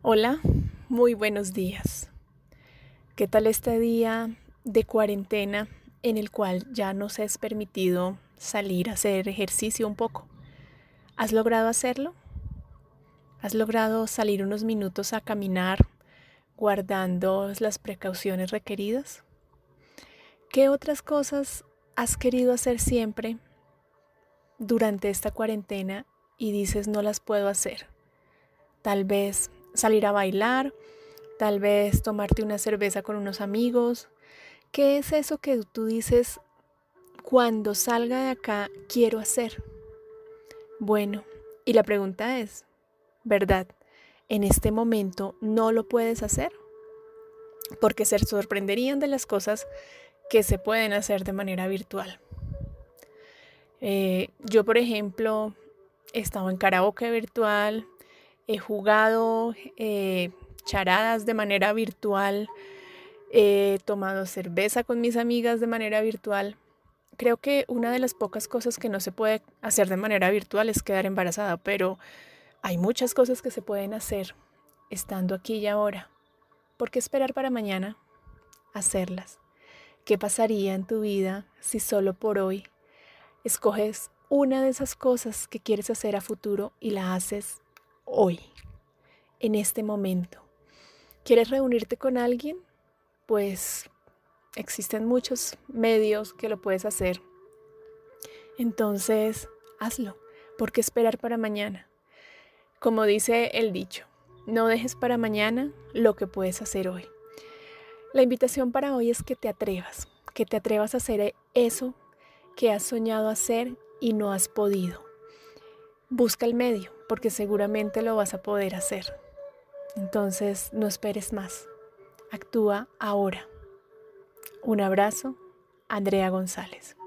Hola, muy buenos días. ¿Qué tal este día de cuarentena en el cual ya nos es permitido salir a hacer ejercicio un poco? ¿Has logrado hacerlo? ¿Has logrado salir unos minutos a caminar guardando las precauciones requeridas? ¿Qué otras cosas has querido hacer siempre durante esta cuarentena y dices no las puedo hacer? Tal vez salir a bailar, tal vez tomarte una cerveza con unos amigos. ¿Qué es eso que tú dices cuando salga de acá quiero hacer? Bueno, y la pregunta es, ¿verdad? ¿En este momento no lo puedes hacer? Porque se sorprenderían de las cosas que se pueden hacer de manera virtual. Eh, yo, por ejemplo, he estado en karaoke virtual, he jugado eh, charadas de manera virtual, he tomado cerveza con mis amigas de manera virtual. Creo que una de las pocas cosas que no se puede hacer de manera virtual es quedar embarazada, pero hay muchas cosas que se pueden hacer estando aquí y ahora. ¿Por qué esperar para mañana? Hacerlas. ¿Qué pasaría en tu vida si solo por hoy escoges una de esas cosas que quieres hacer a futuro y la haces hoy, en este momento. ¿Quieres reunirte con alguien? Pues existen muchos medios que lo puedes hacer. Entonces, hazlo. ¿Por qué esperar para mañana? Como dice el dicho, no dejes para mañana lo que puedes hacer hoy. La invitación para hoy es que te atrevas, que te atrevas a hacer eso que has soñado hacer y no has podido. Busca el medio, porque seguramente lo vas a poder hacer. Entonces, no esperes más. Actúa ahora. Un abrazo, Andrea González.